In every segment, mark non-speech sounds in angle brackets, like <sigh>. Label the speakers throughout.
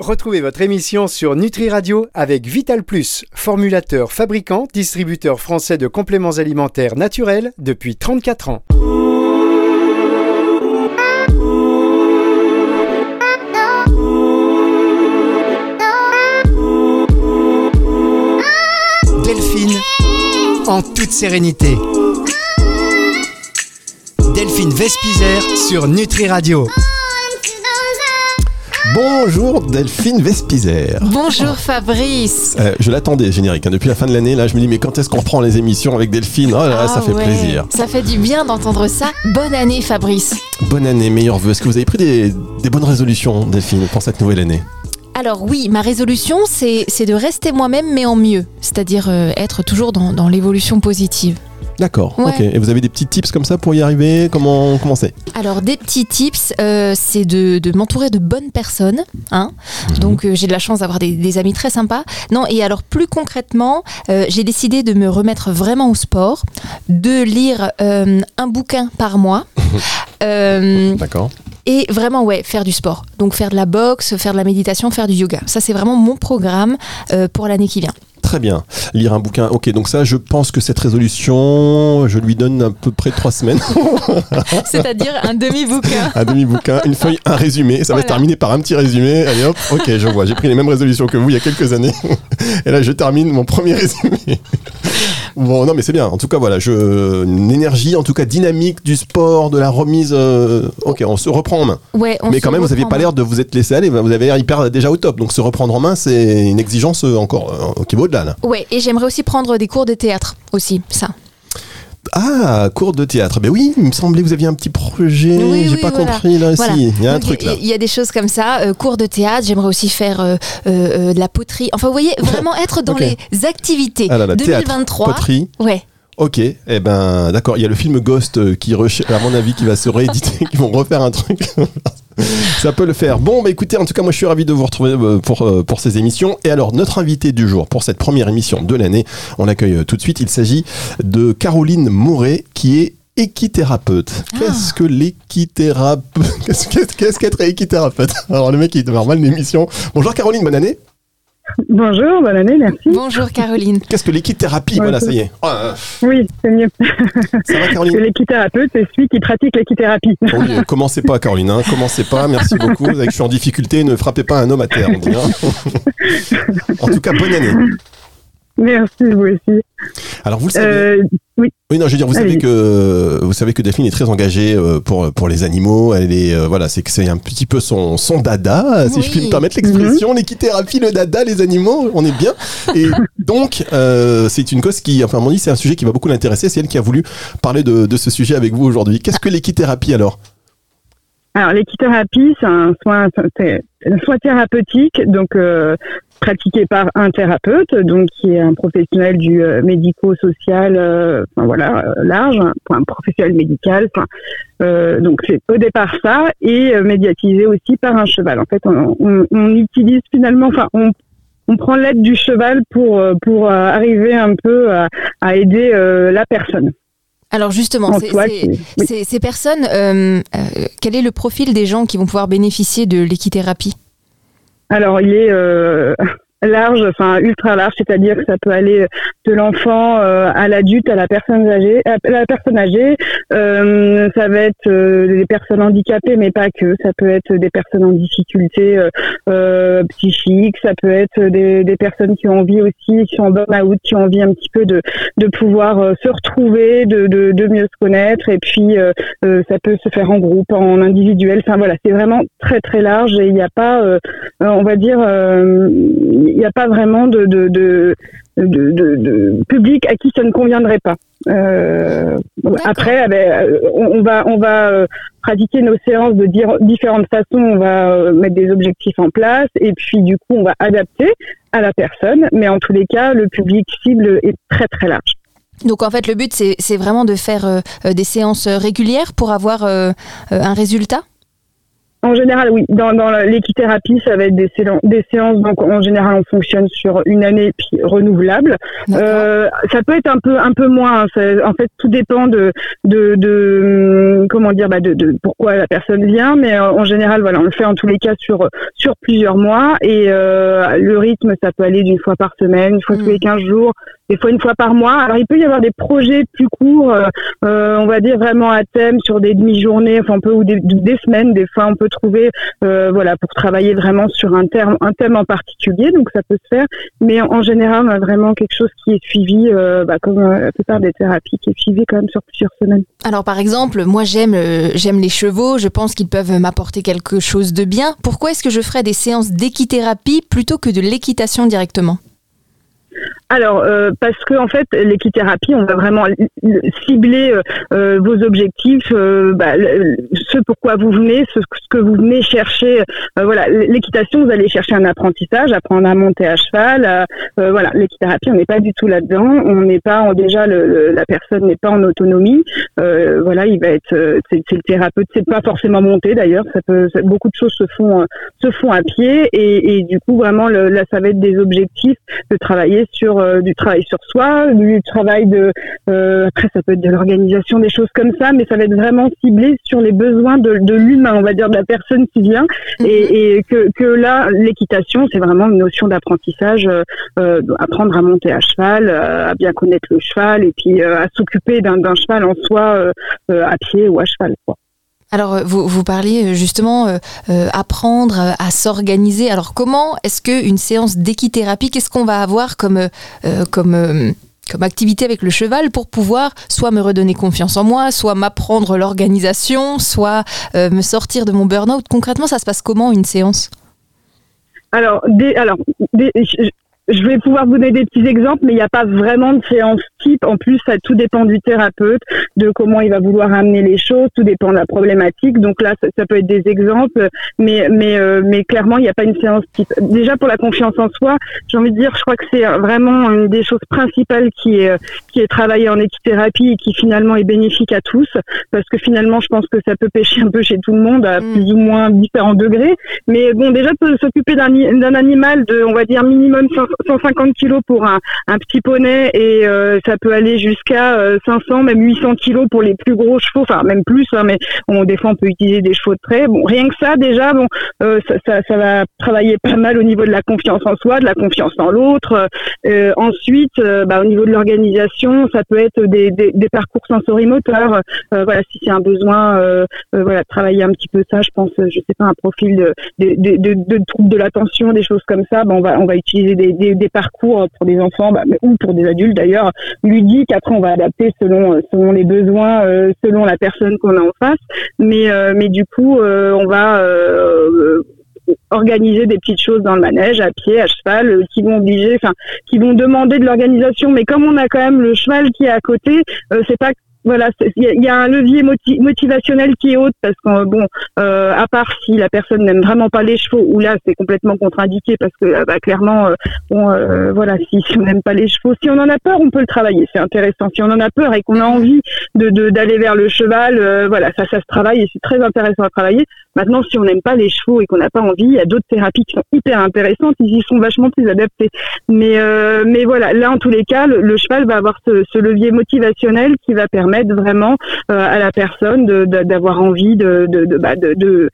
Speaker 1: Retrouvez votre émission sur Nutri Radio avec Vital Plus, formulateur, fabricant, distributeur français de compléments alimentaires naturels depuis 34 ans. Delphine, en toute sérénité. Delphine Vespizer sur Nutri Radio.
Speaker 2: Bonjour Delphine Vespizer.
Speaker 3: Bonjour Fabrice.
Speaker 2: Euh, je l'attendais générique. hein. Depuis la fin de l'année, là, je me dis mais quand est-ce qu'on reprend les émissions avec Delphine Oh là là, ça
Speaker 3: Ah
Speaker 2: fait
Speaker 3: ouais,
Speaker 2: plaisir.
Speaker 3: Ça fait du bien d'entendre ça. Bonne année Fabrice.
Speaker 2: Bonne année, meilleurs vœux. Est-ce que vous avez pris des, des bonnes résolutions, Delphine, pour cette nouvelle année?
Speaker 3: Alors oui, ma résolution, c'est de rester moi-même, mais en mieux. C'est-à-dire euh, être toujours dans, dans l'évolution positive.
Speaker 2: D'accord.
Speaker 3: Ouais.
Speaker 2: Ok. Et vous avez des petits tips comme ça pour y arriver? Comment c'est?
Speaker 3: Alors des petits tips, euh, c'est de, de m'entourer de bonnes personnes. Hein
Speaker 2: Mhm.
Speaker 3: Donc euh, j'ai de la chance d'avoir des, des amis très sympas. Non, et alors plus concrètement, euh, j'ai décidé de me remettre vraiment au sport, de lire un bouquin par mois. <laughs>
Speaker 2: D'accord.
Speaker 3: Et vraiment, ouais, faire du sport. Donc faire de la boxe, faire de la méditation, faire du yoga. Ça, c'est vraiment mon programme euh, pour l'année qui vient.
Speaker 2: Très bien. Lire un bouquin. Ok. Donc ça, je pense que cette résolution, je lui donne à peu près trois semaines. <laughs>
Speaker 3: C'est-à-dire un demi-bouquin.
Speaker 2: un demi-bouquin, une feuille, un résumé. Ça va se terminer par un petit résumé. Allez hop, ok, je vois. J'ai pris les mêmes résolutions que vous il y a quelques années. Et là, je termine mon premier résumé. Bon, non, mais c'est bien. En tout cas, voilà, je, une énergie, en tout cas dynamique du sport, de la remise. euh, ok, on se reprend en main.
Speaker 3: Ouais, on
Speaker 2: mais
Speaker 3: se
Speaker 2: quand même, vous n'avez
Speaker 3: reprend
Speaker 2: pas l'air de vous être laissé aller. Vous avez l'air hyper déjà au top. Donc, se reprendre en main, c'est une exigence euh, encore euh, qui va Là.
Speaker 3: Ouais, et j'aimerais aussi prendre des cours de théâtre aussi, ça.
Speaker 2: Ah, cours de théâtre. Ben oui, il me semblait que vous aviez un petit projet.
Speaker 3: Oui,
Speaker 2: J'ai
Speaker 3: oui,
Speaker 2: pas
Speaker 3: voilà.
Speaker 2: compris là.
Speaker 3: Voilà.
Speaker 2: Si, il y a un
Speaker 3: Donc,
Speaker 2: truc là.
Speaker 3: Il y a des choses comme ça, euh, cours de théâtre. J'aimerais aussi faire euh, euh, de la poterie. Enfin, vous voyez, <laughs> vraiment être dans les activités.
Speaker 2: Ah là là, théâtre,
Speaker 3: 2023.
Speaker 2: Poterie.
Speaker 3: Ouais.
Speaker 2: Ok, eh ben d'accord. Il y a le film Ghost qui, à mon avis, qui va se rééditer, <laughs> qui vont refaire un truc. <laughs> <laughs> Ça peut le faire. Bon, bah écoutez, en tout cas, moi je suis ravi de vous retrouver euh, pour, euh, pour ces émissions. Et alors, notre invité du jour pour cette première émission de l'année, on l'accueille euh, tout de suite. Il s'agit de Caroline Mouret, qui est équithérapeute. Qu'est-ce que l'équithérapeute <laughs> qu'est-ce qu'être équithérapeute? Alors, le mec, il démarre mal l'émission. Bonjour Caroline, bonne année.
Speaker 4: Bonjour, bonne année, merci.
Speaker 3: Bonjour Caroline.
Speaker 2: Qu'est-ce que l'équithérapie? Voilà, ça y est. Oh, euh,
Speaker 4: Oui, c'est mieux.
Speaker 2: ça va, Caroline?
Speaker 4: L'équithérapeute, c'est celui qui pratique l'équithérapie.
Speaker 2: Oui, euh, commencez pas, Caroline. Hein, commencez pas. Merci beaucoup. Vous savez que je suis en difficulté. Ne frappez pas un homme à terre. On dit, hein. <laughs> en tout cas, bonne année.
Speaker 4: Merci, vous aussi.
Speaker 2: Alors, vous le savez.
Speaker 4: Euh, oui,
Speaker 2: Oui, non, je veux dire, vous savez que vous savez que Delphine est très engagée euh, pour pour les animaux. Elle est euh, voilà, c'est que c'est un petit peu son son dada, si je puis me permettre l'expression. L'équithérapie, le dada, les animaux, on est bien. Et <laughs> donc, euh, c'est une cause qui, enfin, à mon avis, c'est un sujet qui va beaucoup l'intéresser. C'est elle qui a voulu parler de de ce sujet avec vous aujourd'hui. Qu'est-ce que l'équithérapie alors?
Speaker 4: Alors l'équithérapie, c'est un soin, c'est un soin thérapeutique, donc euh, pratiqué par un thérapeute, donc qui est un professionnel du euh, médico-social, euh, enfin voilà, euh, large, enfin, un professionnel médical. Enfin, euh, donc c'est au départ ça, et médiatisé aussi par un cheval. En fait, on, on- on utilise finalement, enfin, on on prend l'aide du cheval pour pour arriver un peu à, à aider euh, la personne.
Speaker 3: Alors justement,
Speaker 4: qui- oui.
Speaker 3: ces, ces personnes, quel est le profil des gens qui vont pouvoir bénéficier de l'équithérapie?
Speaker 4: Alors, il est euh, large, enfin ultra large, c'est-à-dire que ça peut aller de l'enfant euh, à l'adulte, à la personne âgée, à la personne âgée. Euh, ça va être euh, des personnes handicapées, mais pas que. Ça peut être des personnes en difficulté euh, euh, psychique. Ça peut être des, des personnes qui ont envie aussi, qui sont en burn-out, qui ont envie un petit peu de de pouvoir euh, se retrouver, de, de de mieux se connaître. Et puis euh, euh, ça peut se faire en groupe, en individuel. Enfin voilà, c'est vraiment très très large et il n'y a pas euh, euh, on va dire, euh, il n'y a pas vraiment de, de, de, de, de- de public à qui ça ne conviendrait pas. Euh, après, euh, on, on va, on va euh, pratiquer nos séances de dire- différentes façons. On va mettre des objectifs en place et puis du coup, on va adapter à la personne. Mais en tous les cas, le public cible est très très large.
Speaker 3: Donc en fait, le but, c'est vraiment de faire euh, des séances régulières pour avoir euh, un résultat?
Speaker 4: En général, oui. Dans, dans l'équithérapie, ça va être des, séances, des séances. Donc, en général, on fonctionne sur une année puis renouvelable. Euh, ça peut être un peu, un peu moins. Hein. en fait, tout dépend de, de, de hum, comment dire, bah de, de, pourquoi la personne vient. Mais euh, en général, voilà, on le fait en tous les cas sur sur plusieurs mois. Et euh, le rythme, ça peut aller d'une fois par semaine, une fois tous les 15 mmh. jours, des fois une fois par mois. Alors il peut y avoir des projets plus courts, euh, euh, on va dire vraiment à thème sur des demi-journées, enfin on peut ou des, semaines. Des fois on peut trouver, euh, voilà, pour travailler vraiment sur un terme, un thème en particulier. Donc ça peut se faire, mais en général on a vraiment quelque chose qui est suivi, bah, comme la plupart des thérapies, qui est suivi quand même sur plusieurs semaines.
Speaker 3: Alors par exemple, moi j'aime j'aime les chevaux. Je pense qu'ils peuvent m'apporter quelque chose de bien. Pourquoi est-ce que je ferais des séances d'équithérapie plutôt que de l'équitation directement?
Speaker 4: Alors, euh, parce que en fait, l'équithérapie, on va vraiment cibler euh, euh, vos objectifs, bah, ce pourquoi vous venez, ce, que vous venez chercher. voilà, l'équitation, vous allez chercher un apprentissage, apprendre à monter à cheval. voilà, l'équithérapie, on n'est pas du tout là-dedans. On n'est pas déjà le, la personne n'est pas en autonomie. voilà, il va être, c'est le thérapeute, c'est pas forcément monter d'ailleurs. Ça peut, beaucoup de choses se font se font à pied et, du coup vraiment là, ça va être des objectifs de travailler sur euh, du travail sur soi, du travail de euh, après ça peut être de l'organisation, des choses comme ça, mais ça va être vraiment ciblé sur les besoins de, de l'humain, on va dire de la personne qui vient, et, mhm. et, que, que là l'équitation c'est vraiment une notion d'apprentissage, euh, apprendre à monter à cheval, à bien connaître le cheval, et puis à s'occuper d'un cheval en soi à pied ou à cheval. Quoi.
Speaker 3: Alors, vous, vous parliez justement euh, apprendre à s'organiser. Alors, comment est-ce qu'une séance d'équithérapie, qu'est-ce qu'on va avoir comme, euh, activité avec le cheval pour pouvoir soit me redonner confiance en moi, soit m'apprendre l'organisation, soit me sortir de mon burn-out? Concrètement, ça se passe comment une séance?
Speaker 4: Alors, alors je vais pouvoir vous donner des petits exemples, mais il n'y a pas vraiment de séance type. En plus, ça tout dépend du thérapeute, de comment il va vouloir amener les choses, tout dépend de la problématique. Donc là, ça, peut être des exemples, mais mais euh, mais clairement, il n'y a pas une séance type. Déjà pour la confiance en soi, j'ai envie de dire, je crois que c'est vraiment une des choses principales qui est qui est travaillée en équithérapie et qui finalement est bénéfique à tous, parce que finalement, je pense que ça peut pêcher un peu chez tout le monde à mm. plus ou moins différents degrés. Mais bon, déjà s'occuper d'un animal de, on va dire minimum 150 kilos pour un, un petit poney et euh, ça peut aller jusqu'à 500, euh, même 800 kilos pour les plus gros chevaux, enfin même plus, hein, mais des fois on peut utiliser des chevaux de trait. Bon, rien que ça déjà, bon, euh, ça, ça, va travailler pas mal au niveau de la confiance en soi, de la confiance en l'autre. ensuite, bah, au niveau de l'organisation, ça peut être des, des, parcours sensorimoteurs. voilà, si c'est un besoin, voilà, travailler un petit peu ça, je pense, je sais pas, un profil de, de, de, de troubles de l'attention, des choses comme ça. Bah, on va on va utiliser des, des parcours pour des enfants bah, ou pour des adultes d'ailleurs ludiques. Après, on va adapter selon selon les besoins, euh, selon la personne qu'on a en face. Mais euh, mais du coup, euh, on va organiser des petites choses dans le manège à pied, à cheval, qui vont obliger, enfin, qui vont demander de l'organisation. Mais comme on a quand même le cheval qui est à côté, c'est pas voilà, il y, a un levier motivationnel qui est haut parce que bon, euh, à part si la personne n'aime vraiment pas les chevaux, ou là c'est complètement contre-indiqué parce que euh, bah, clairement, euh, bon, euh, voilà, si, si on n'aime pas les chevaux, si on en a peur, on peut le travailler, c'est intéressant. Si on en a peur et qu'on a envie de d'aller vers le cheval, voilà, ça ça se travaille et c'est très intéressant à travailler. Maintenant, si on n'aime pas les chevaux et qu'on n'a pas envie, il y a d'autres thérapies qui sont hyper intéressantes, ils y sont vachement plus adaptés. Mais mais voilà, là en tous les cas, le, cheval va avoir ce, levier motivationnel qui va permettre vraiment euh, à la personne d'avoir envie de, bah, de,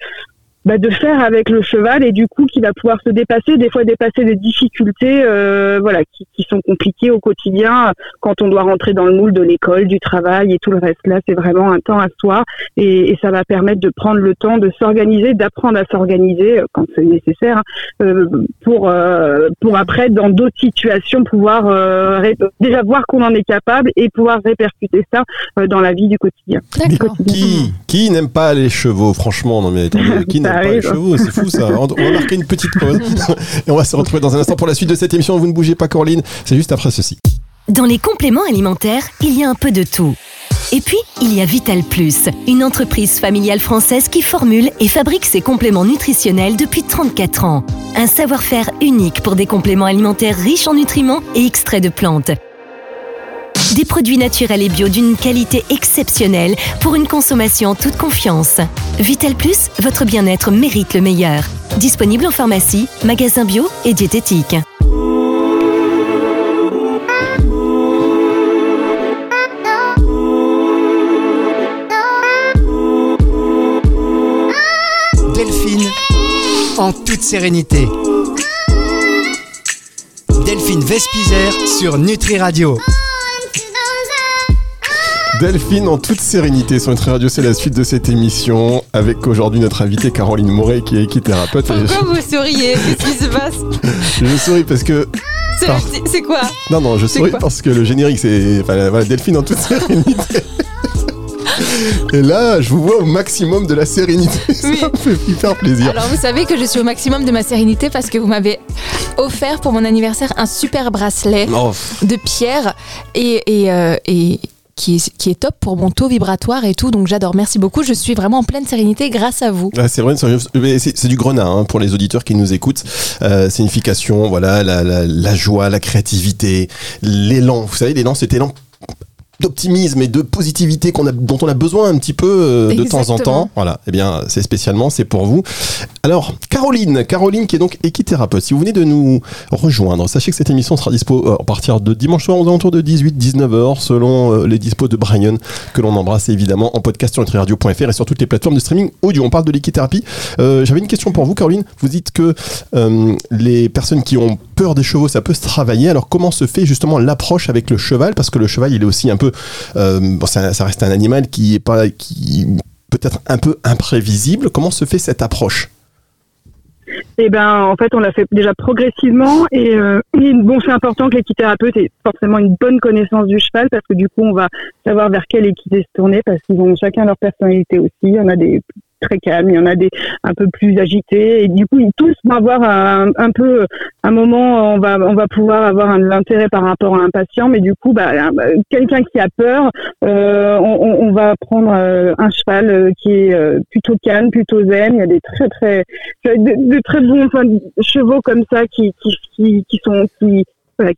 Speaker 4: bah, de faire avec le cheval et du coup qui va pouvoir se dépasser, des fois dépasser des difficultés euh, voilà, qui, qui, sont compliquées au quotidien quand on doit rentrer dans le moule de l'école, du travail et tout le reste. Là, c'est vraiment un temps à soi et, et, ça va permettre de prendre le temps de s'organiser, d'apprendre à s'organiser euh, quand c'est nécessaire hein, euh, pour, euh, pour après, dans d'autres situations, pouvoir euh, déjà voir qu'on en est capable et pouvoir répercuter ça dans la vie du quotidien.
Speaker 2: Qui, qui n'aime pas les chevaux, franchement non mais qui c'est fou ça. On va marquer une petite pause <laughs> et on va se retrouver dans un instant pour la suite de cette émission. Vous ne bougez pas, Coraline, c'est juste après ceci.
Speaker 5: Dans les compléments alimentaires, il y a un peu de tout. Et puis, il y a Vital Plus, une entreprise familiale française qui formule et fabrique ses compléments nutritionnels depuis 34 ans. Un savoir-faire unique pour des compléments alimentaires riches en nutriments et extraits de plantes. Des produits naturels et bio d'une qualité exceptionnelle pour une consommation en toute confiance. Vital Plus, votre bien-être mérite le meilleur. Disponible en pharmacie, magasin bio et diététique.
Speaker 1: Delphine, en toute sérénité. Delphine Vespizer sur Nutri Radio.
Speaker 2: Delphine en toute sérénité sur Nutri Radio, c'est la suite de cette émission avec aujourd'hui notre invitée Caroline Moret qui est équithérapeute.
Speaker 3: Pourquoi vous souriez? Qu'est-ce qui se passe?
Speaker 2: Je souris parce que
Speaker 3: C'est quoi?
Speaker 2: Non non je souris parce que le générique c'est enfin, voilà, Delphine en toute sérénité. <laughs> Et là, je vous vois au maximum de la sérénité. <laughs>
Speaker 3: Oui.
Speaker 2: Ça me fait hyper plaisir.
Speaker 3: Alors vous savez que je suis au maximum de ma sérénité parce que vous m'avez offert pour mon anniversaire un super bracelet
Speaker 2: Oh,
Speaker 3: de pierre et, et, euh, et qui, est, top pour mon taux vibratoire et tout. Donc j'adore. Merci beaucoup. Je suis vraiment en pleine sérénité grâce à vous.
Speaker 2: Ah, c'est c'est- du grenat hein, pour les auditeurs qui nous écoutent. Euh, signification, voilà, la joie, la créativité, l'élan. Vous savez, l'élan, cet élan d'optimisme et de positivité qu'on a, dont on a besoin un petit peu euh, de temps en temps. Voilà, eh bien, c'est spécialement, c'est pour vous. Alors, Caroline, Caroline qui est donc équithérapeute. Si vous venez de nous rejoindre, sachez que cette émission sera dispo euh, à partir de dimanche soir aux alentours de 18-19 heures, selon euh, les dispos de Brian, que l'on embrasse évidemment en podcast sur nutriradio.fr et sur toutes les plateformes de streaming audio. On parle de l'équithérapie. Euh, J'avais une question pour vous, Caroline. Vous dites que euh, les personnes qui ont peur des chevaux, ça peut se travailler. Alors, comment se fait justement l'approche avec le cheval? Parce que le cheval, il est aussi un peu, euh, ça, reste un animal qui est pas, qui peut-être un peu imprévisible. Comment se fait cette approche?
Speaker 4: Et ben, en fait, on l'a fait déjà progressivement. Et, euh, et bon, c'est important que l'équithérapeute ait forcément une bonne connaissance du cheval parce que du coup, on va savoir vers quelle équité se tourner parce qu'ils ont chacun leur personnalité aussi. Il y en a des très calmes, il y en a des un peu plus agités. Et du coup, ils tous vont avoir un, un peu un moment, on va on va pouvoir avoir un l'intérêt par rapport à un patient, mais du coup, bah, un- quelqu'un qui a peur, euh, on, va prendre euh, un cheval euh, qui est plutôt calme, plutôt zen. Il y a des très très de, de très bons chevaux comme ça qui qui qui, sont qui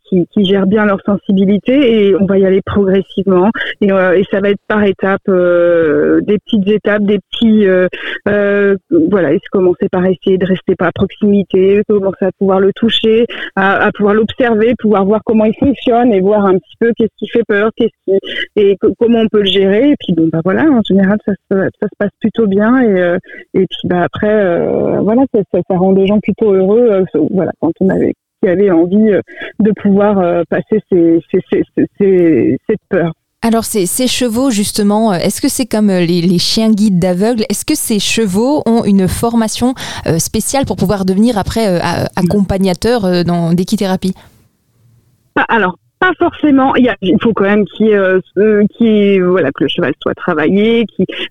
Speaker 4: qui, qui gèrent bien leur sensibilité et on va y aller progressivement. Et, euh, ça va être par étapes, euh, des petites étapes, des petits euh, euh, voilà, commencer par essayer de rester à proximité, commencer à pouvoir le toucher, à, à pouvoir l'observer, pouvoir voir comment il fonctionne et voir un petit peu qu'est-ce qui fait peur, qu'est-ce qui et co- comment on peut le gérer. Et puis bon bah voilà, en général ça se ça se passe plutôt bien et euh, et puis bah après euh, voilà ça, ça, ça rend des gens plutôt heureux euh, voilà quand on avait qui avait envie euh, de pouvoir euh, passer ces, ces, ces, ces- ces- cette peur.
Speaker 3: Alors ces, ces chevaux justement, euh, est-ce que c'est comme les, les chiens guides d'aveugles? Est-ce que ces chevaux ont une formation spéciale pour pouvoir devenir après accompagnateurs dans d'équithérapie?
Speaker 4: Pas- alors, pas forcément. Il, y a, il faut quand même qu'il euh, voilà, que le cheval soit travaillé,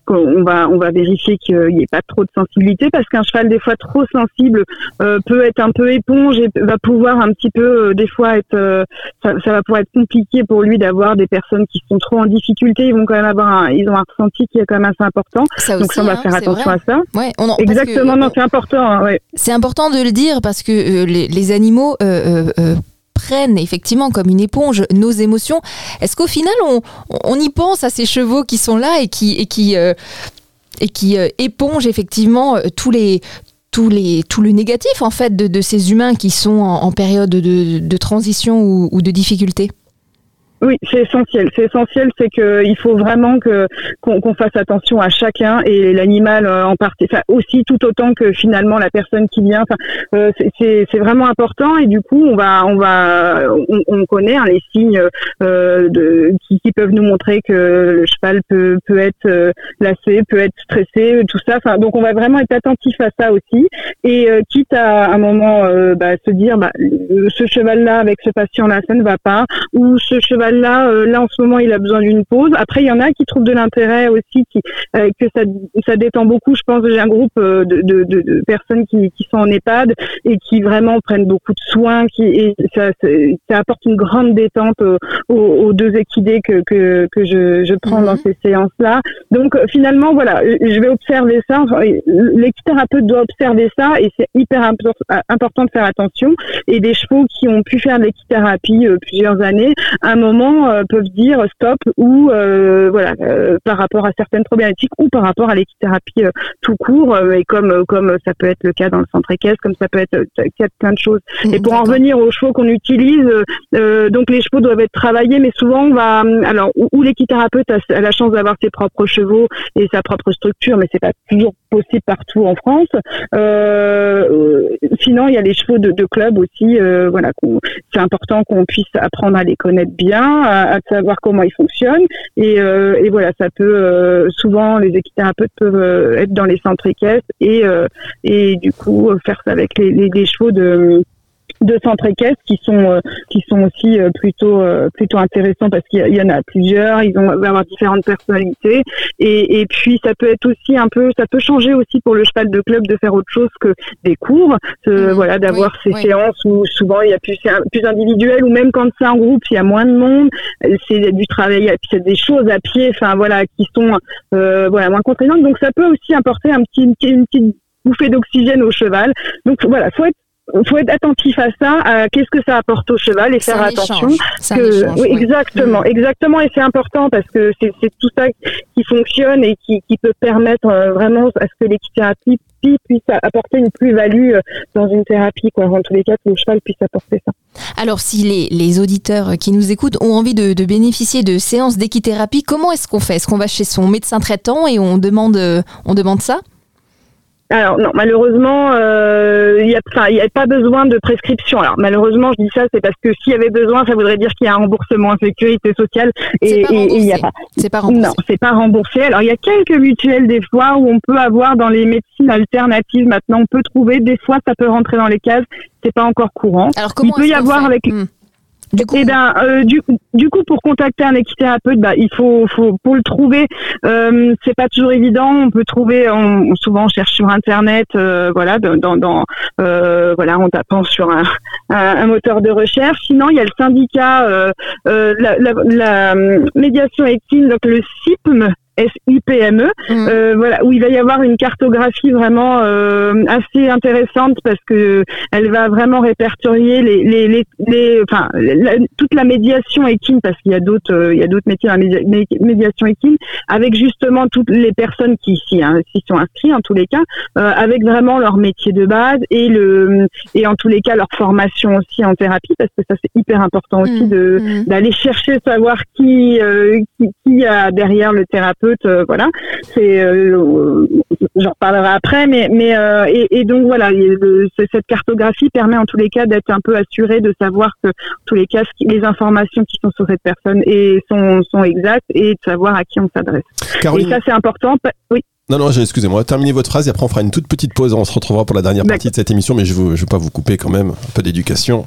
Speaker 4: qu'on va, on va vérifier qu'il n'y ait pas trop de sensibilité, parce qu'un cheval, des fois, trop sensible, euh, peut être un peu éponge et va pouvoir un petit peu, euh, des fois, être, euh, ça, ça va pouvoir être compliqué pour lui d'avoir des personnes qui sont trop en difficulté. Ils vont quand même avoir un, ils ont un ressenti qui est quand même assez important.
Speaker 3: Ça
Speaker 4: Donc, ça, on va
Speaker 3: hein,
Speaker 4: faire attention
Speaker 3: vrai.
Speaker 4: à ça.
Speaker 3: Ouais, on en-
Speaker 4: Exactement, non, c'est important. hein, ouais.
Speaker 3: C'est important de le dire parce que les, les animaux prennent effectivement comme une éponge nos émotions. Est-ce qu'au final on, on y pense à ces chevaux qui sont là et qui et qui euh, et qui euh, épongent effectivement euh, tous les tous les, tout le négatif en fait de, de ces humains qui sont en, période de, transition ou de difficulté?
Speaker 4: Oui, c'est essentiel. C'est essentiel, c'est que il faut vraiment que qu'on qu'on fasse attention à chacun et l'animal euh, en partie, enfin aussi tout autant que finalement la personne qui vient. Enfin, euh, c'est- vraiment important et du coup on va on va on, on connaît hein, les signes euh, de, qui, qui peuvent nous montrer que le cheval peut peut être euh, lassé, peut être stressé, tout ça. Enfin, donc on va vraiment être attentif à ça aussi et euh, quitte à, à un moment euh, bah, se dire bah, ce cheval là avec ce patient là ça ne va pas ou ce cheval là là en ce moment il a besoin d'une pause. Après il y en a qui trouvent de l'intérêt aussi qui euh, que ça ça détend beaucoup. Je pense j'ai un groupe euh, de, de, de, de personnes qui, qui sont en EHPAD et qui vraiment prennent beaucoup de soins qui et ça, apporte une grande détente aux, deux équidés que que, que je, je prends
Speaker 3: Mhm.
Speaker 4: dans ces séances là donc euh, finalement voilà je vais observer ça. L'équithérapeute doit observer ça et c'est hyper impor- important de faire attention. Et des chevaux qui ont pu faire de l'équithérapie euh, plusieurs années à un moment moment peuvent dire stop ou voilà par rapport à certaines problématiques ou par rapport à l'équithérapie tout court et comme comme ça peut être le cas dans le centre équestre, comme ça peut être plein de choses. Et pour en revenir aux chevaux qu'on utilise, donc les chevaux doivent être travaillés, mais souvent on va alors où, l'équithérapeute a, la chance d'avoir ses propres chevaux et sa propre structure, mais c'est pas toujours possible partout en France. Euh, sinon, il y a les chevaux de, de club aussi. Euh, voilà, c'est important qu'on puisse apprendre à les connaître bien, à, savoir comment ils fonctionnent. Et, euh, et voilà, ça peut euh, souvent les équithérapeutes peuvent euh, être dans les centres équestres et et du coup faire ça avec les, les, les chevaux de de centres équestres qui sont euh, qui sont aussi euh, plutôt euh, plutôt intéressants parce qu'il y, en a plusieurs ils vont avoir différentes personnalités. Et, et puis ça peut être aussi un peu ça peut changer aussi pour le cheval de club de faire autre chose que des cours mmh. voilà d'avoir ces séances où souvent il y a plus plus individuel ou même quand c'est un groupe il y a moins de monde c'est du travail c'est des choses à pied enfin voilà qui sont voilà moins contraignantes. Donc ça peut aussi apporter un petit une petite bouffée d'oxygène au cheval. Donc voilà faut être faut être attentif à ça, qu'est-ce que ça apporte au cheval et faire attention.
Speaker 3: Que,
Speaker 4: oui, exactement, mm. exactement, et c'est important parce que c'est tout ça qui fonctionne et qui, qui peut permettre euh, vraiment à ce que l'équithérapie puisse apporter une plus-value euh, dans une thérapie, quoi. En tous les cas, que le cheval puisse apporter ça.
Speaker 3: Alors, si les, les auditeurs qui nous écoutent ont envie de, de bénéficier de séances d'équithérapie, comment est-ce qu'on fait? Est-ce qu'on va chez son médecin traitant et on demande, euh, on demande ça?
Speaker 4: Alors non, malheureusement, euh, il n'y a, a, pas besoin de prescription. Alors malheureusement, je dis ça, c'est parce que s'il y avait besoin, ça voudrait dire qu'il y a un remboursement en sécurité sociale
Speaker 3: et il n'y a pas.
Speaker 4: C'est pas remboursé. Non, c'est pas remboursé. Alors il y a quelques mutuelles des fois où on peut avoir dans les médecines alternatives. Maintenant, on peut trouver des fois, ça peut rentrer dans les cases. C'est pas encore courant.
Speaker 3: Alors comment il peut y avoir avec. Hmm.
Speaker 4: Du coup, eh ben, euh, du, du, coup, pour contacter un équithérapeute, bah, il faut, faut pour le trouver. Euh, c'est pas toujours évident. On peut trouver, on, souvent on cherche sur internet, euh, voilà, dans, dans euh, voilà, en tapant sur un, un, moteur de recherche. Sinon, il y a le syndicat, euh, euh, la, la, la, médiation équine, donc le CIPM, SIPME, mmh. euh, voilà, où il va y avoir une cartographie vraiment euh, assez intéressante parce que elle va vraiment répertorier les, les, les, les enfin, toute la médiation équine parce qu'il y a d'autres, euh, il y a d'autres métiers dans la médiation équine avec justement toutes les personnes qui s'y hein, sont inscrites en tous les cas, euh, avec vraiment leur métier de base et le et en tous les cas leur formation aussi en thérapie parce que ça c'est hyper important aussi mmh. de mmh. d'aller chercher savoir qui, qui qui a derrière le thérapeute euh, voilà. C'est, euh, j'en reparlerai après, mais mais euh, et, donc voilà, cette cartographie permet en tous les cas d'être un peu assuré de savoir que en tous les cas les informations qui sont sur cette personne et sont sont exactes et de savoir à qui on s'adresse. Et ça c'est important. Oui.
Speaker 2: Non, non, excusez-moi, terminez votre phrase et après on fera une toute petite pause. On se retrouvera pour la dernière partie de cette émission, mais je ne veux pas vous couper quand même. Un peu d'éducation.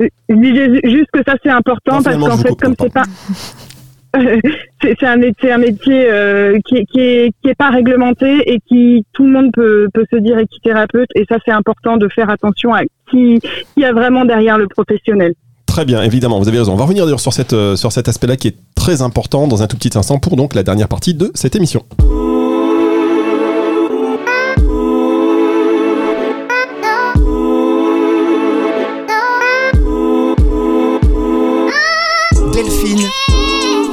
Speaker 4: Juste que ça c'est important parce qu'en fait, comme c'est pas. <laughs> c'est un métier, un métier euh, qui, qui, est, qui est pas réglementé et qui tout le monde peut, peut se dire équithérapeute et ça c'est important de faire attention à qui, qui a vraiment derrière le professionnel.
Speaker 2: Très bien, évidemment, vous avez raison. On va revenir d'ailleurs sur, cette, euh, sur cet aspect-là qui est très important dans un tout petit instant pour donc la dernière partie de cette émission.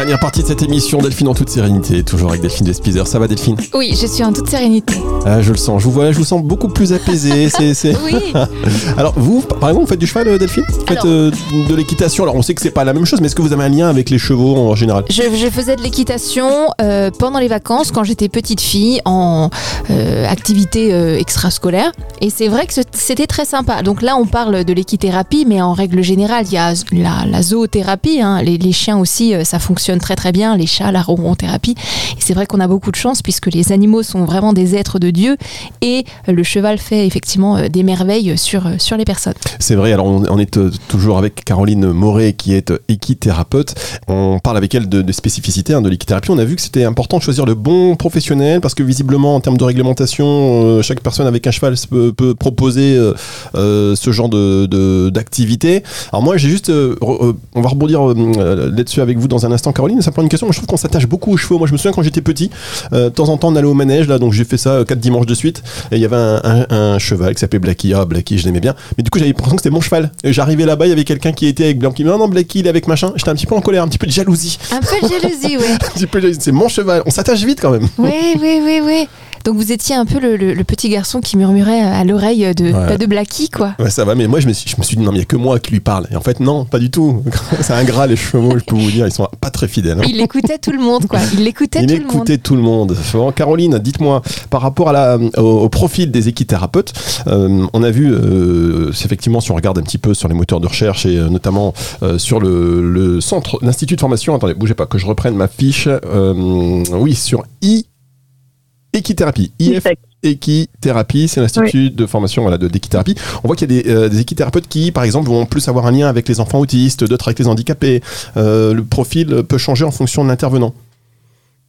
Speaker 2: Dernière partie de cette émission, Delphine en toute sérénité, toujours avec Delphine Despizer. Ça va Delphine?
Speaker 3: Oui, je suis en toute sérénité.
Speaker 2: Ah, je le sens, je vous vois, je vous sens beaucoup plus apaisé. <laughs>
Speaker 3: Oui. <laughs>
Speaker 2: alors vous, par exemple, vous faites du cheval, euh, Delphine? Vous faites euh, de l'équitation. Alors on sait que c'est pas la même chose, mais est-ce que vous avez un lien avec les chevaux en général?
Speaker 3: Je, faisais de l'équitation euh, pendant les vacances quand j'étais petite fille en activité extrascolaire. Et c'est vrai que c'était très sympa. Donc là, on parle de l'équithérapie, mais en règle générale, il y a la, zoothérapie. Hein. Les, les chiens aussi, ça fonctionne très très bien, les chats, la ronron-thérapie. Et c'est vrai qu'on a beaucoup de chance puisque les animaux sont vraiment des êtres de Dieu et le cheval fait effectivement euh, des merveilles sur, euh, sur les personnes.
Speaker 2: C'est vrai, alors on, est euh, toujours avec Caroline Moret qui est équithérapeute. On parle avec elle de, spécificités hein, de l'équithérapie. On a vu que c'était important de choisir le bon professionnel parce que visiblement en termes de réglementation, chaque personne avec un cheval peut, proposer ce genre de d'activité. alors moi j'ai juste, on va rebondir là-dessus avec vous dans un instant Caroline. Ça prend une question. Moi, je trouve qu'on s'attache beaucoup aux chevaux. Moi, je me souviens quand j'étais petit, euh, de temps en temps, on allait au manège, là, donc j'ai fait ça euh, quatre dimanches de suite. Et il y avait un, un- un cheval qui s'appelait Blackie. Ah, Blackie, je l'aimais bien. Mais du coup, j'avais l'impression que c'était mon cheval. Et j'arrivais là-bas, il y avait quelqu'un qui était avec Blackie. Non, non, Blackie, il est avec machin. J'étais un petit peu en colère, un petit peu de jalousie.
Speaker 3: Un peu de jalousie, <laughs> oui.
Speaker 2: Un petit peu de jalousie. C'est mon cheval. On s'attache vite quand même.
Speaker 3: Oui, oui, oui, oui. Donc vous étiez un peu le, le- le petit garçon qui murmurait à l'oreille de, de Blackie, quoi.
Speaker 2: Ouais, ça va, mais moi, je me suis, je me suis dit, non, mais il n'y a que moi qui lui parle. Et en fait, non, pas du tout. <laughs> C'est un gras, les chevaux, je peux vous dire, ils sont pas très fidèles. hein.
Speaker 3: Il écoutait tout le monde, quoi. Il écoutait
Speaker 2: Il
Speaker 3: tout le monde.
Speaker 2: écoutait tout le monde. Bon, Caroline, dites-moi, par rapport à la, au, au profil des équithérapeutes, euh, on a vu, euh, effectivement, si on regarde un petit peu sur les moteurs de recherche et euh, notamment euh, sur le, le centre, l'institut de formation, attendez, bougez pas, que je reprenne ma fiche, euh, oui, sur I, équithérapie, IF. Équithérapie, c'est l'institut de formation voilà, d'équithérapie. On voit qu'il y a des, euh, des équithérapeutes qui, par exemple, vont plus avoir un lien avec les enfants autistes, d'autres avec les handicapés. Euh, le profil peut changer en fonction de l'intervenant.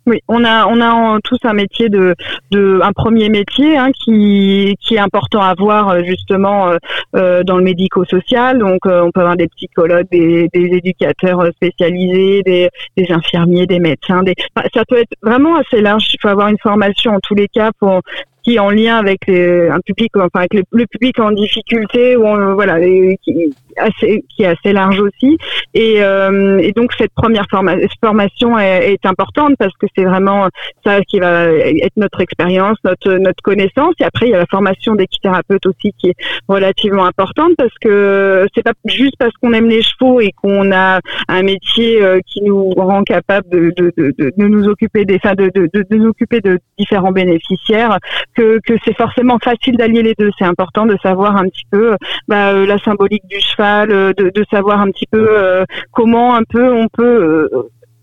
Speaker 4: Oui, on a on a en- tous un métier de de un premier métier hein, qui qui est important à voir euh, justement euh, euh, dans le médico-social. Donc on peut avoir des psychologues, des, des éducateurs spécialisés, des, des infirmiers, des médecins. Des... ça peut être vraiment assez large. Il faut avoir une formation en tous les cas pour qui est en lien avec un public, enfin avec le, public en difficulté ou en- voilà qui, assez, qui est assez large aussi. Et, euh, et donc cette première forma- formation est, importante parce que c'est vraiment ça qui va être notre expérience, notre notre connaissance. Et après il y a la formation d'équithérapeute aussi qui est relativement importante parce que c'est pas juste parce qu'on aime les chevaux et qu'on a un métier euh, qui nous rend capable de, de, de, de- nous occuper des, enfin de, de, de nous occuper de différents bénéficiaires que, que c'est forcément facile d'allier les deux. C'est important de savoir un petit peu bah, euh, la symbolique du cheval, euh, de, de savoir un petit peu euh, comment un peu on peut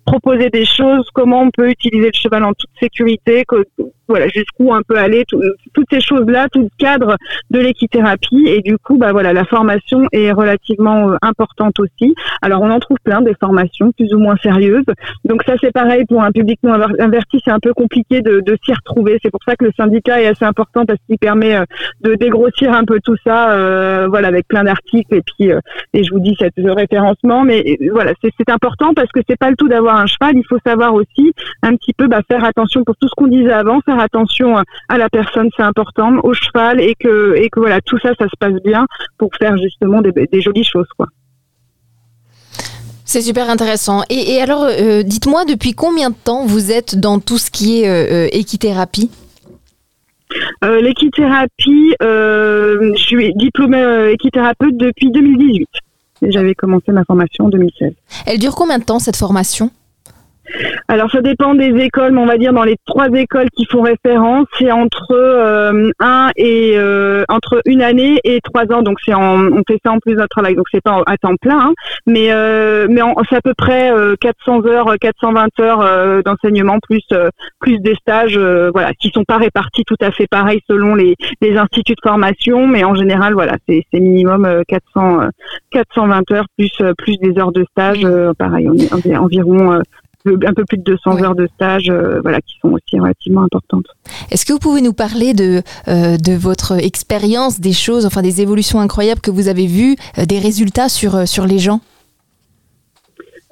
Speaker 4: proposer des choses, comment on peut utiliser le cheval en toute sécurité, voilà jusqu'où on peut aller, tout- toutes ces choses-là, tout le cadre de l'équithérapie. Et du coup, bah voilà, la formation est relativement euh, importante aussi. Alors on en trouve plein des formations plus ou moins sérieuses. Donc ça c'est pareil pour un public non aver- averti, c'est un peu compliqué de, s'y retrouver. C'est pour ça que le syndicat est assez important parce qu'il permet euh, de dégrossir un peu tout ça, euh, voilà, avec plein d'articles et puis et je vous dis cette ce référencement. Mais voilà, c'est important parce que c'est pas le tout d'avoir un cheval. Il faut savoir aussi un petit peu bah, faire attention pour tout ce qu'on disait avant, attention à la personne, c'est important, au cheval et que et que voilà tout ça, ça se passe bien pour faire justement des, des jolies choses quoi.
Speaker 3: C'est super intéressant. Et, et alors, euh, dites-moi, depuis combien de temps vous êtes dans tout ce qui est euh, euh, équithérapie?
Speaker 4: Euh, l'équithérapie, je suis diplômée équithérapeute depuis 2018. Et J'avais commencé ma formation en 2016.
Speaker 3: Elle dure combien de temps cette formation?
Speaker 4: Alors ça dépend des écoles, mais on va dire dans les trois écoles qui font référence, c'est entre euh, un et euh, entre une année et trois ans. Donc c'est on fait ça en plus notre travail, donc c'est pas à temps plein, hein. mais euh, mais c'est à peu près euh, 400 heures, 420 heures euh, d'enseignement plus euh, plus des stages, euh, voilà, qui sont pas répartis tout à fait pareil selon les, les instituts de formation, mais en général voilà, c'est minimum euh, 400 euh, 420 heures plus euh, plus des heures de stage, euh, pareil, on est envi- environ un peu plus de 200
Speaker 3: Ouais.
Speaker 4: heures de stage, euh, voilà, qui sont aussi relativement importantes.
Speaker 3: Est-ce que vous pouvez nous parler de, euh, de votre expérience, des choses, enfin des évolutions incroyables que vous avez vues, euh, des résultats sur, sur les gens?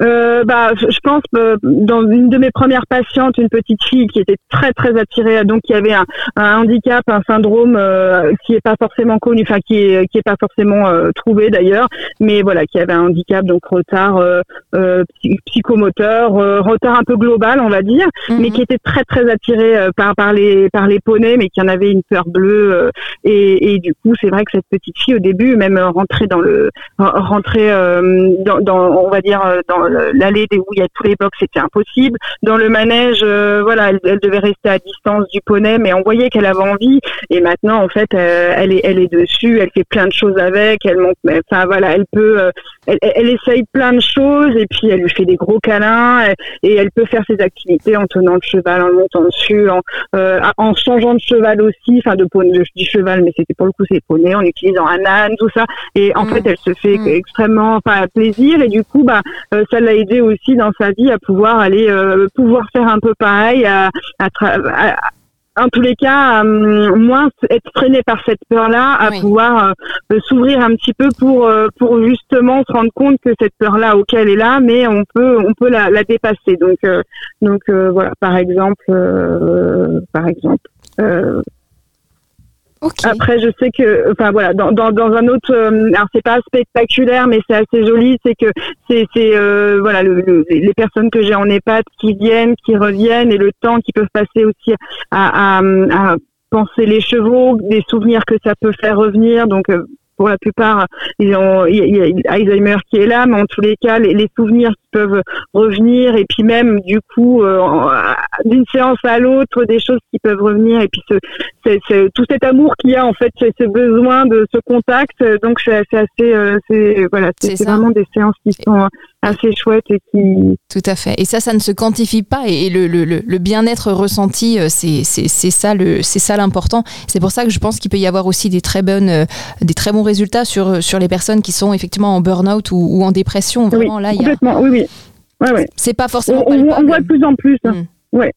Speaker 4: Euh, bah, je pense euh, dans une de mes premières patientes, une petite fille qui était très très attirée, donc qui avait un, un handicap, un syndrome euh, qui est pas forcément connu, enfin qui est qui est pas forcément euh, trouvé d'ailleurs, mais voilà, qui avait un handicap donc retard euh, euh, psy- psychomoteur, euh, retard un peu global on va dire, mais
Speaker 3: Mhm.
Speaker 4: qui était très très attiré euh, par par les par les poneys, mais qui en avait une peur bleue euh, et, et du coup c'est vrai que cette petite fille au début même rentrer dans le rentrer euh, dans, dans on va dire dans l'allée des où il y a tous les blocs c'était impossible. Dans le manège euh, voilà elle, devait rester à distance du poney mais on voyait qu'elle avait envie. Et maintenant en fait euh, elle est elle est dessus elle fait plein de choses avec elle monte enfin voilà elle peut euh, elle, elle- elle essaye plein de choses et puis elle lui fait des gros câlins et, et elle peut faire ses activités en tenant le cheval en montant dessus en euh, en changeant de cheval aussi enfin de poney je dis cheval mais c'était pour le coup c'est poney en utilisant un âne tout ça et en
Speaker 3: Mm.
Speaker 4: fait elle se fait
Speaker 3: Mm.
Speaker 4: extrêmement enfin plaisir et du coup bah euh, ça l'a aidé aussi dans sa vie à pouvoir aller euh, pouvoir faire un peu pareil à, à, à- en tous les cas, euh, moins être freiné par cette peur-là, à
Speaker 3: Oui.
Speaker 4: pouvoir euh, s'ouvrir un petit peu pour euh, pour justement se rendre compte que cette peur-là, ok, elle est là, mais on peut on peut la, la dépasser. Donc euh, donc euh, voilà, par exemple, euh, par exemple. Après, je sais que, enfin voilà, dans, dans, dans un autre, euh, alors c'est pas spectaculaire, mais c'est assez joli, c'est que c'est, c'est euh, voilà, le- les personnes que j'ai en EHPAD qui viennent, qui reviennent, et le temps qu'ils peuvent passer aussi à, à, à penser les chevaux, des souvenirs que ça peut faire revenir. Donc euh, pour la plupart, ils ont, il y a- Alzheimer qui est là, mais en tous les cas, les, les souvenirs qui peuvent revenir, et puis même du coup, euh, d'une séance à l'autre, des choses qui peuvent revenir, et puis ce, tout cet amour qu'il y a en fait, ce besoin de ce contact. Donc c'est assez, euh, c'est voilà, c'est, vraiment des séances qui sont assez chouettes et qui.
Speaker 3: Tout à fait. Et ça, ça ne se quantifie pas. Et le, le- le- bien-être ressenti, euh, c'est ça le- c'est ça l'important. C'est pour ça que je pense qu'il peut y avoir aussi des très bonnes, des très bons résultats sur sur les personnes qui sont effectivement en burn-out ou, ou en dépression. Vraiment,
Speaker 4: oui,
Speaker 3: là, il y a.
Speaker 4: complètement. Oui, oui. Ouais, ouais.
Speaker 3: C'est pas
Speaker 4: On,
Speaker 3: forcément.
Speaker 4: on- on voit de plus en plus. hein.
Speaker 3: Mm.
Speaker 4: Ouais.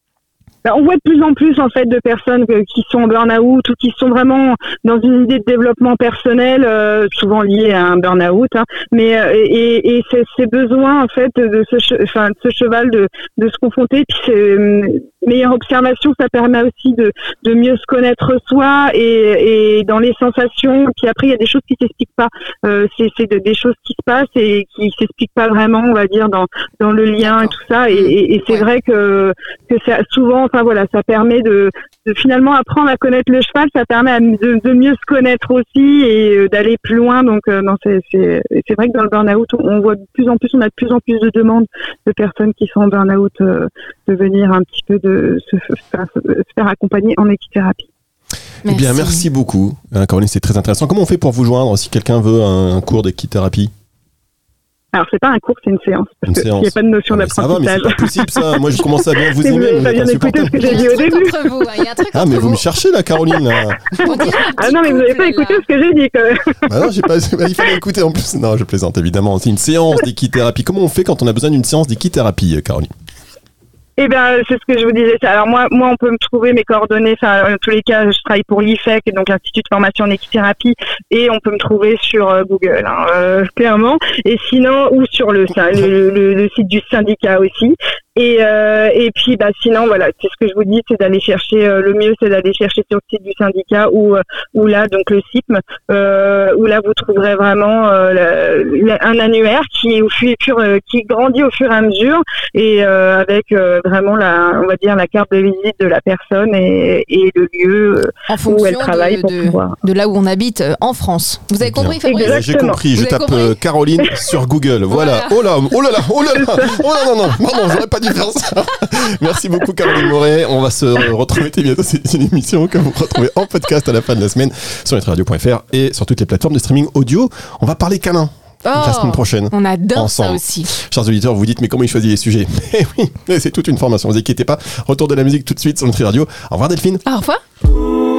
Speaker 4: Ben, On voit de plus en plus en fait de personnes qui sont en burn-out ou qui sont vraiment dans une idée de développement personnel, euh, souvent liée à un burn-out, hein, mais euh, et, et ces, ces besoins en fait de ce, enfin, de ce cheval de, de se confronter, puis c'est euh, meilleure observation, ça permet aussi de, de mieux se connaître soi et, et dans les sensations. Puis après il y a des choses qui s'expliquent pas, euh, c'est c'est de- des choses qui se passent et qui s'expliquent pas vraiment, on va dire dans dans le lien et tout ça. Et, et- et c'est
Speaker 3: Ouais.
Speaker 4: vrai que que ça, souvent, enfin voilà, ça permet de, de finalement apprendre à connaître le cheval, ça permet à- de, de mieux se connaître aussi et euh, d'aller plus loin. Donc, euh, non, c'est c'est c'est vrai que dans le burn-out, on, on voit de plus en plus, on a de plus en plus de demandes de personnes qui sont en burn-out euh, de venir un petit peu de se, faire- se faire accompagner en équithérapie.
Speaker 2: Eh bien, merci beaucoup, hein, Caroline, c'est très intéressant. Comment on fait pour vous joindre si quelqu'un veut un, un cours d'équithérapie?
Speaker 4: Alors, c'est pas un cours, c'est une séance. Parce
Speaker 2: Une séance.
Speaker 4: n'y a pas de notion
Speaker 2: Ah, mais Ça va, mais
Speaker 4: d'apprentissage.
Speaker 2: c'est pas possible ça. Moi, je commence à bien vous <laughs> aimer, vous
Speaker 4: bien
Speaker 2: êtes
Speaker 4: écouté ce que j'ai
Speaker 3: Il
Speaker 4: dit au début.
Speaker 3: entre vous. hein, Il y a un truc
Speaker 2: Ah, mais vous me cherchez là, Caroline. là.
Speaker 4: Ah non, mais vous n'avez pas écouté
Speaker 3: là.
Speaker 4: ce que j'ai dit quand même.
Speaker 2: Bah non, j'ai pas. bah, il fallait écouter en plus. Non, je plaisante évidemment. C'est une séance d'équithérapie. Comment on fait quand on a besoin d'une séance d'équithérapie, euh, Caroline?
Speaker 4: Eh bien, c'est ce que je vous disais. Alors moi, moi, on peut me trouver mes coordonnées. Enfin, en tous les cas, je travaille pour l'IFEC, donc l'Institut de formation en équithérapie, et on peut me trouver sur euh, Google, hein, euh, clairement. Et sinon, ou sur le, site du syndicat aussi. Et, euh, et puis, bah, sinon, voilà, c'est ce que je vous dis, c'est d'aller chercher. euh, le mieux, c'est d'aller chercher sur le site du syndicat ou euh, ou là, donc le CIPM, euh, où là, vous trouverez vraiment euh, le- un annuaire qui, au fur, euh, qui grandit au fur et à mesure et euh, avec euh, vraiment la, on va dire la carte de visite de la personne et, et le lieu
Speaker 3: En
Speaker 4: où
Speaker 3: fonction
Speaker 4: elle travaille
Speaker 3: de,
Speaker 4: pour
Speaker 3: de-
Speaker 4: pouvoir.
Speaker 3: de là où on habite en France. Vous avez compris, Fabrice.
Speaker 2: J'ai compris. Je
Speaker 3: Vous
Speaker 2: tape
Speaker 3: compris
Speaker 2: Caroline <laughs> sur Google. Voilà. Oh là, oh là là, oh là là. Oh là non non. Pardon, j'aurais pas dû faire ça. <laughs> Merci beaucoup, Caroline Moret. On va se retrouver très bientôt. C'est une émission que vous retrouvez en podcast à la fin de la semaine sur netradio.fr et sur toutes les plateformes de streaming audio. On va parler câlin la
Speaker 3: Oh,
Speaker 2: semaine prochaine.
Speaker 3: On adore ça
Speaker 2: Ensemble.
Speaker 3: aussi.
Speaker 2: Chers auditeurs, vous dites mais comment il choisit les sujets? <laughs> Eh oui, c'est toute une formation, vous inquiétez pas. Retour de la musique tout de suite sur Nutri Radio. Au revoir Delphine.
Speaker 3: Au revoir.